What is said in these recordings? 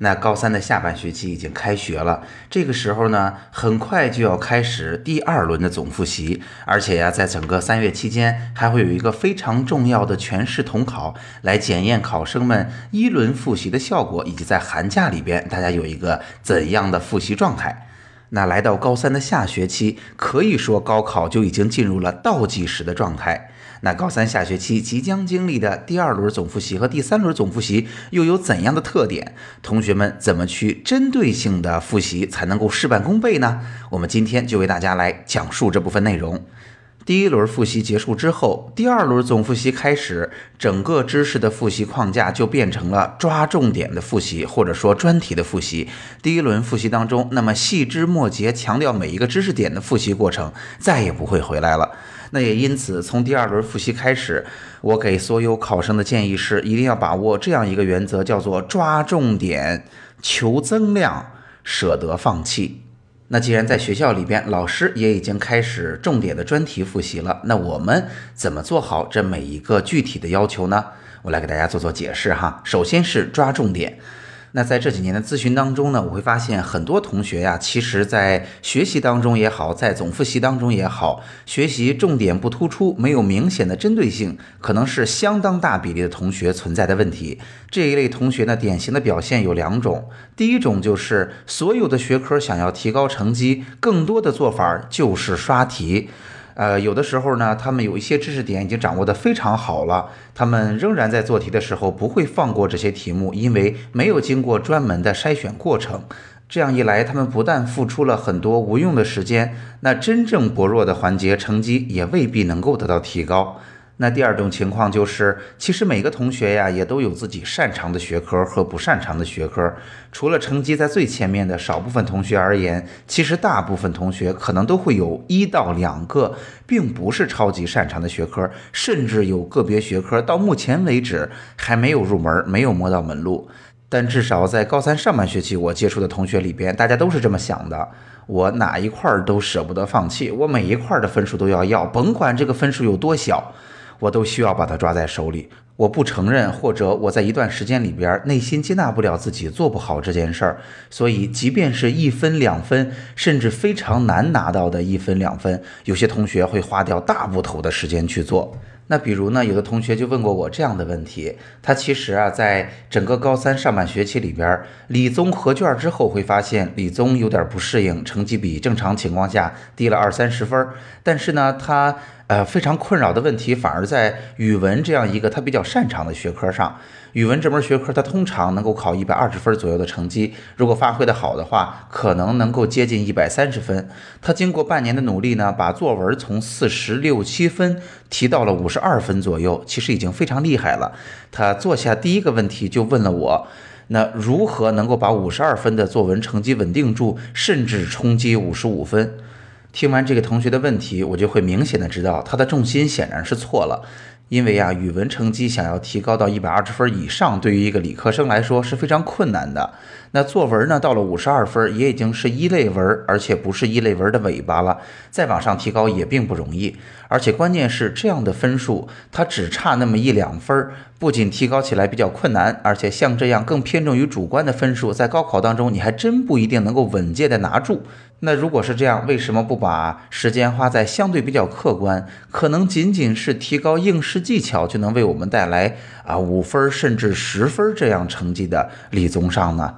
那高三的下半学期已经开学了，这个时候呢，很快就要开始第二轮的总复习，而且呀，在整个三月期间，还会有一个非常重要的全市统考，来检验考生们一轮复习的效果，以及在寒假里边大家有一个怎样的复习状态。那来到高三的下学期，可以说高考就已经进入了倒计时的状态。那高三下学期即将经历的第二轮总复习和第三轮总复习又有怎样的特点？同学们怎么去针对性的复习才能够事半功倍呢？我们今天就为大家来讲述这部分内容。第一轮复习结束之后，第二轮总复习开始，整个知识的复习框架就变成了抓重点的复习，或者说专题的复习。第一轮复习当中，那么细枝末节强调每一个知识点的复习过程再也不会回来了。那也因此，从第二轮复习开始，我给所有考生的建议是，一定要把握这样一个原则，叫做抓重点、求增量、舍得放弃。那既然在学校里边，老师也已经开始重点的专题复习了，那我们怎么做好这每一个具体的要求呢？我来给大家做做解释哈。首先是抓重点。那在这几年的咨询当中呢，我会发现很多同学呀，其实在学习当中也好，在总复习当中也好，学习重点不突出，没有明显的针对性，可能是相当大比例的同学存在的问题。这一类同学呢，典型的表现有两种，第一种就是所有的学科想要提高成绩，更多的做法就是刷题。呃，有的时候呢，他们有一些知识点已经掌握的非常好了，他们仍然在做题的时候不会放过这些题目，因为没有经过专门的筛选过程。这样一来，他们不但付出了很多无用的时间，那真正薄弱的环节成绩也未必能够得到提高。那第二种情况就是，其实每个同学呀，也都有自己擅长的学科和不擅长的学科。除了成绩在最前面的少部分同学而言，其实大部分同学可能都会有一到两个，并不是超级擅长的学科，甚至有个别学科到目前为止还没有入门，没有摸到门路。但至少在高三上半学期，我接触的同学里边，大家都是这么想的：我哪一块都舍不得放弃，我每一块的分数都要要，甭管这个分数有多小。我都需要把它抓在手里。我不承认，或者我在一段时间里边内心接纳不了自己做不好这件事儿，所以即便是一分两分，甚至非常难拿到的一分两分，有些同学会花掉大部头的时间去做。那比如呢，有的同学就问过我这样的问题：他其实啊，在整个高三上半学期里边，理综合卷之后会发现理综有点不适应，成绩比正常情况下低了二三十分。但是呢，他呃非常困扰的问题反而在语文这样一个他比较擅长的学科上。语文这门学科，他通常能够考一百二十分左右的成绩，如果发挥的好的话，可能能够接近一百三十分。他经过半年的努力呢，把作文从四十六七分提到了五十二分左右，其实已经非常厉害了。他坐下第一个问题就问了我：那如何能够把五十二分的作文成绩稳定住，甚至冲击五十五分？听完这个同学的问题，我就会明显的知道他的重心显然是错了。因为啊，语文成绩想要提高到一百二十分以上，对于一个理科生来说是非常困难的。那作文呢，到了五十二分，也已经是一类文，而且不是一类文的尾巴了。再往上提高也并不容易。而且关键是，这样的分数，它只差那么一两分，不仅提高起来比较困难，而且像这样更偏重于主观的分数，在高考当中，你还真不一定能够稳健的拿住。那如果是这样，为什么不把时间花在相对比较客观，可能仅仅是提高应试技巧就能为我们带来啊五分甚至十分这样成绩的理综上呢？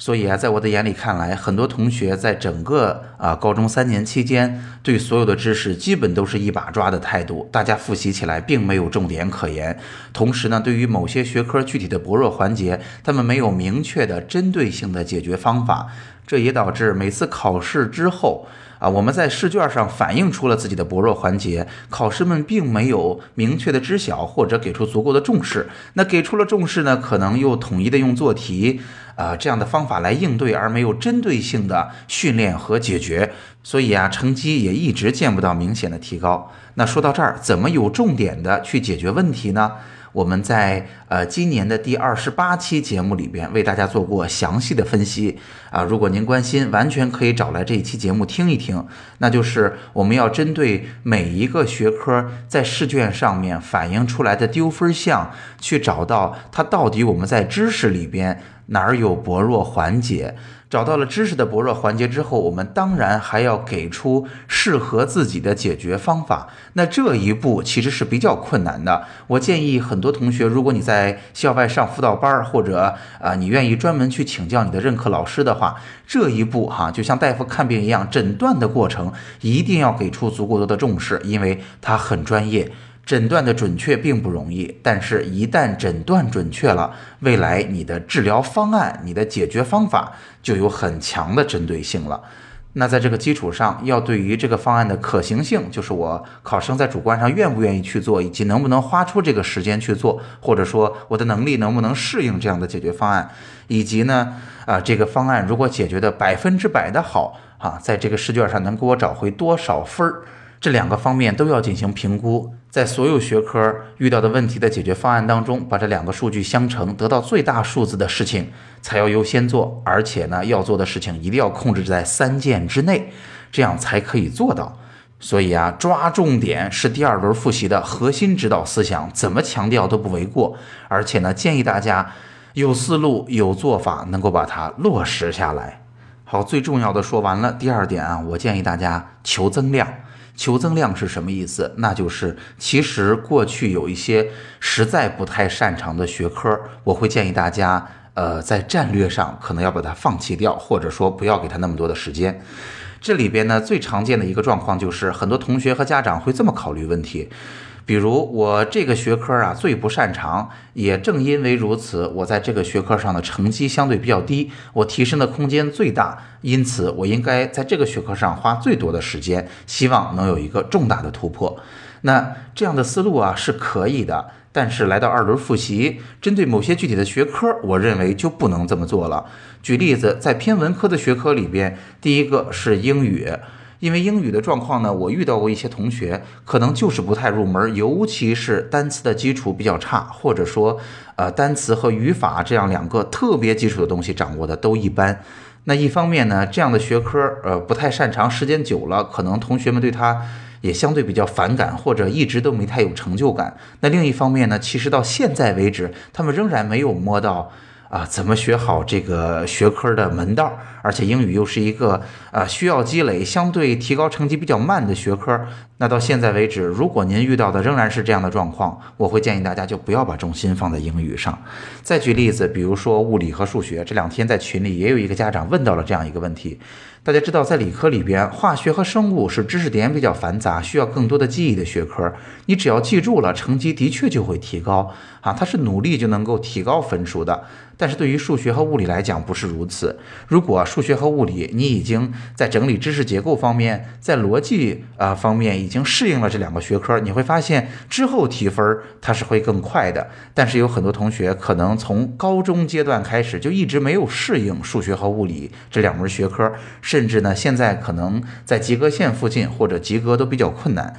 所以啊，在我的眼里看来，很多同学在整个啊高中三年期间，对所有的知识基本都是一把抓的态度，大家复习起来并没有重点可言。同时呢，对于某些学科具体的薄弱环节，他们没有明确的针对性的解决方法，这也导致每次考试之后，啊，我们在试卷上反映出了自己的薄弱环节，考试们并没有明确的知晓或者给出足够的重视。那给出了重视呢，可能又统一的用做题啊这样的方法来应对，而没有针对性的训练和解决，所以啊，成绩也一直见不到明显的提高。那说到这儿，怎么有重点的去解决问题呢？我们在呃今年的第二十八期节目里边为大家做过详细的分析啊，如果您关心，完全可以找来这一期节目听一听。那就是我们要针对每一个学科在试卷上面反映出来的丢分项，去找到它到底我们在知识里边哪儿有薄弱环节。找到了知识的薄弱环节之后，我们当然还要给出适合自己的解决方法。那这一步其实是比较困难的。我建议很多同学，如果你在校外上辅导班儿，或者啊你愿意专门去请教你的任课老师的话，这一步哈就像大夫看病一样，诊断的过程一定要给出足够多的重视，因为它很专业。诊断的准确并不容易，但是，一旦诊断准确了，未来你的治疗方案、你的解决方法就有很强的针对性了。那在这个基础上，要对于这个方案的可行性，就是我考生在主观上愿不愿意去做，以及能不能花出这个时间去做，或者说我的能力能不能适应这样的解决方案，以及呢，啊，这个方案如果解决的百分之百的好，啊，在这个试卷上能给我找回多少分儿？这两个方面都要进行评估，在所有学科遇到的问题的解决方案当中，把这两个数据相乘，得到最大数字的事情才要优先做，而且呢，要做的事情一定要控制在三件之内，这样才可以做到。所以啊，抓重点是第二轮复习的核心指导思想，怎么强调都不为过。而且呢，建议大家有思路、有做法，能够把它落实下来。好，最重要的说完了。第二点啊，我建议大家求增量。求增量是什么意思？那就是其实过去有一些实在不太擅长的学科，我会建议大家，呃，在战略上可能要把它放弃掉，或者说不要给他那么多的时间。这里边呢，最常见的一个状况就是，很多同学和家长会这么考虑问题。比如我这个学科啊最不擅长，也正因为如此，我在这个学科上的成绩相对比较低，我提升的空间最大，因此我应该在这个学科上花最多的时间，希望能有一个重大的突破。那这样的思路啊是可以的，但是来到二轮复习，针对某些具体的学科，我认为就不能这么做了。举例子，在偏文科的学科里边，第一个是英语。因为英语的状况呢，我遇到过一些同学，可能就是不太入门，尤其是单词的基础比较差，或者说，呃，单词和语法这样两个特别基础的东西掌握的都一般。那一方面呢，这样的学科，呃，不太擅长，时间久了，可能同学们对他也相对比较反感，或者一直都没太有成就感。那另一方面呢，其实到现在为止，他们仍然没有摸到。啊，怎么学好这个学科的门道？而且英语又是一个啊需要积累、相对提高成绩比较慢的学科。那到现在为止，如果您遇到的仍然是这样的状况，我会建议大家就不要把重心放在英语上。再举例子，比如说物理和数学，这两天在群里也有一个家长问到了这样一个问题。大家知道，在理科里边，化学和生物是知识点比较繁杂、需要更多的记忆的学科。你只要记住了，成绩的确就会提高啊，它是努力就能够提高分数的。但是对于数学和物理来讲，不是如此。如果数学和物理你已经在整理知识结构方面，在逻辑啊方面已经适应了这两个学科，你会发现之后提分它是会更快的。但是有很多同学可能从高中阶段开始就一直没有适应数学和物理这两门学科。甚至呢，现在可能在及格线附近或者及格都比较困难。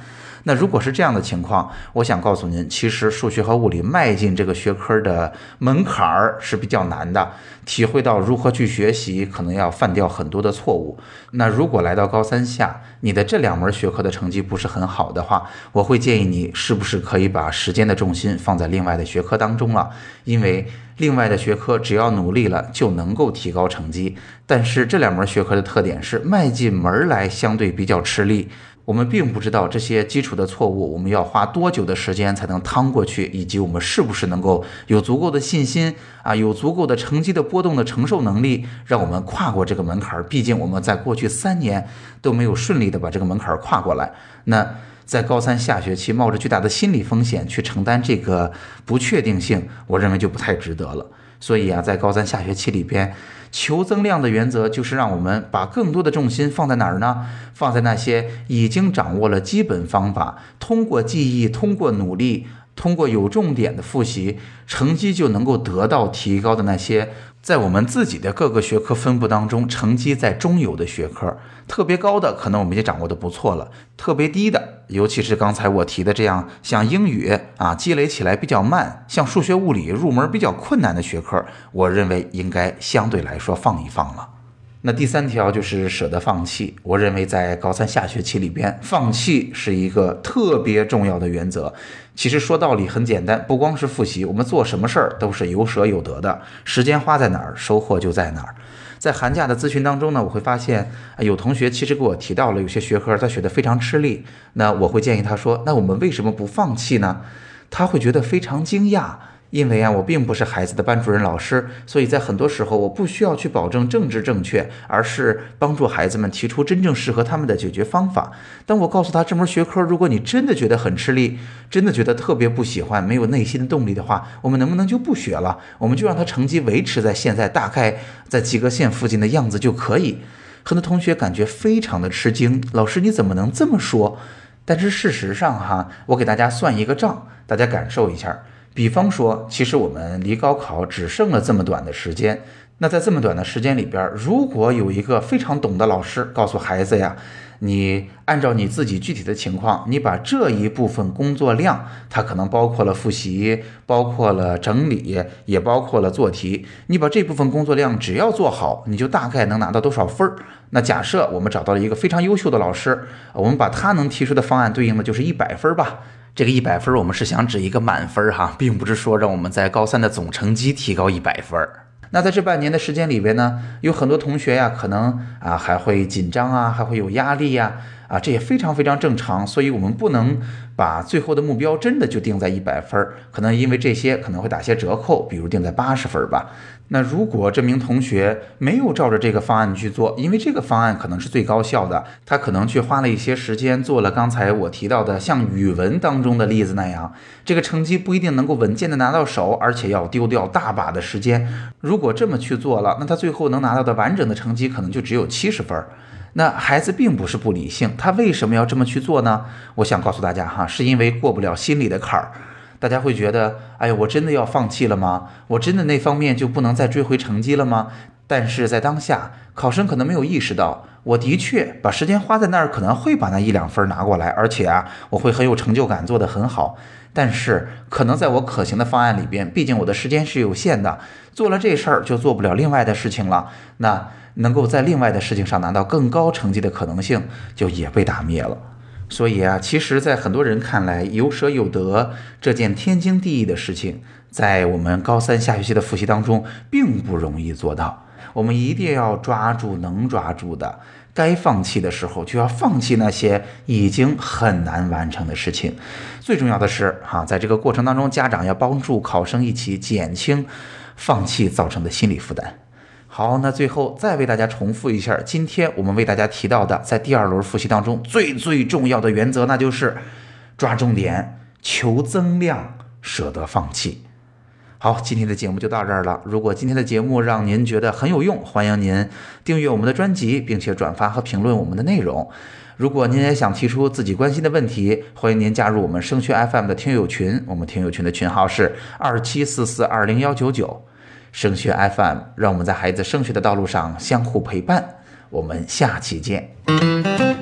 那如果是这样的情况，我想告诉您，其实数学和物理迈进这个学科的门槛儿是比较难的。体会到如何去学习，可能要犯掉很多的错误。那如果来到高三下，你的这两门学科的成绩不是很好的话，我会建议你是不是可以把时间的重心放在另外的学科当中了，因为。另外的学科只要努力了就能够提高成绩，但是这两门学科的特点是迈进门来相对比较吃力。我们并不知道这些基础的错误，我们要花多久的时间才能趟过去，以及我们是不是能够有足够的信心啊，有足够的成绩的波动的承受能力，让我们跨过这个门槛。毕竟我们在过去三年都没有顺利的把这个门槛跨过来。那。在高三下学期冒着巨大的心理风险去承担这个不确定性，我认为就不太值得了。所以啊，在高三下学期里边，求增量的原则就是让我们把更多的重心放在哪儿呢？放在那些已经掌握了基本方法，通过记忆，通过努力。通过有重点的复习，成绩就能够得到提高的那些，在我们自己的各个学科分布当中，成绩在中游的学科，特别高的可能我们也掌握的不错了，特别低的，尤其是刚才我提的这样，像英语啊，积累起来比较慢，像数学、物理入门比较困难的学科，我认为应该相对来说放一放了。那第三条就是舍得放弃。我认为在高三下学期里边，放弃是一个特别重要的原则。其实说道理很简单，不光是复习，我们做什么事儿都是有舍有得的。时间花在哪儿，收获就在哪儿。在寒假的咨询当中呢，我会发现有同学其实给我提到了有些学科他学得非常吃力。那我会建议他说：“那我们为什么不放弃呢？”他会觉得非常惊讶。因为啊，我并不是孩子的班主任老师，所以在很多时候我不需要去保证政治正确，而是帮助孩子们提出真正适合他们的解决方法。当我告诉他这门学科，如果你真的觉得很吃力，真的觉得特别不喜欢，没有内心的动力的话，我们能不能就不学了？我们就让他成绩维持在现在大概在及格线附近的样子就可以。很多同学感觉非常的吃惊，老师你怎么能这么说？但是事实上哈，我给大家算一个账，大家感受一下。比方说，其实我们离高考只剩了这么短的时间。那在这么短的时间里边，如果有一个非常懂的老师告诉孩子呀，你按照你自己具体的情况，你把这一部分工作量，它可能包括了复习，包括了整理，也包括了做题。你把这部分工作量只要做好，你就大概能拿到多少分儿？那假设我们找到了一个非常优秀的老师，我们把他能提出的方案对应的就是一百分吧。这个一百分，我们是想指一个满分哈，并不是说让我们在高三的总成绩提高一百分。那在这半年的时间里边呢，有很多同学呀，可能啊还会紧张啊，还会有压力呀，啊这也非常非常正常。所以我们不能把最后的目标真的就定在一百分，可能因为这些可能会打些折扣，比如定在八十分吧。那如果这名同学没有照着这个方案去做，因为这个方案可能是最高效的，他可能去花了一些时间做了刚才我提到的像语文当中的例子那样，这个成绩不一定能够稳健的拿到手，而且要丢掉大把的时间。如果这么去做了，那他最后能拿到的完整的成绩可能就只有七十分。那孩子并不是不理性，他为什么要这么去做呢？我想告诉大家哈，是因为过不了心里的坎儿。大家会觉得，哎呀，我真的要放弃了吗？我真的那方面就不能再追回成绩了吗？但是在当下，考生可能没有意识到，我的确把时间花在那儿，可能会把那一两分拿过来，而且啊，我会很有成就感，做得很好。但是可能在我可行的方案里边，毕竟我的时间是有限的，做了这事儿就做不了另外的事情了。那能够在另外的事情上拿到更高成绩的可能性，就也被打灭了。所以啊，其实，在很多人看来，有舍有得这件天经地义的事情，在我们高三下学期的复习当中，并不容易做到。我们一定要抓住能抓住的，该放弃的时候就要放弃那些已经很难完成的事情。最重要的是，哈，在这个过程当中，家长要帮助考生一起减轻放弃造成的心理负担。好，那最后再为大家重复一下，今天我们为大家提到的，在第二轮复习当中最最重要的原则，那就是抓重点、求增量、舍得放弃。好，今天的节目就到这儿了。如果今天的节目让您觉得很有用，欢迎您订阅我们的专辑，并且转发和评论我们的内容。如果您也想提出自己关心的问题，欢迎您加入我们升学 FM 的听友群，我们听友群的群号是二七四四二零幺九九。升学 FM，让我们在孩子升学的道路上相互陪伴。我们下期见。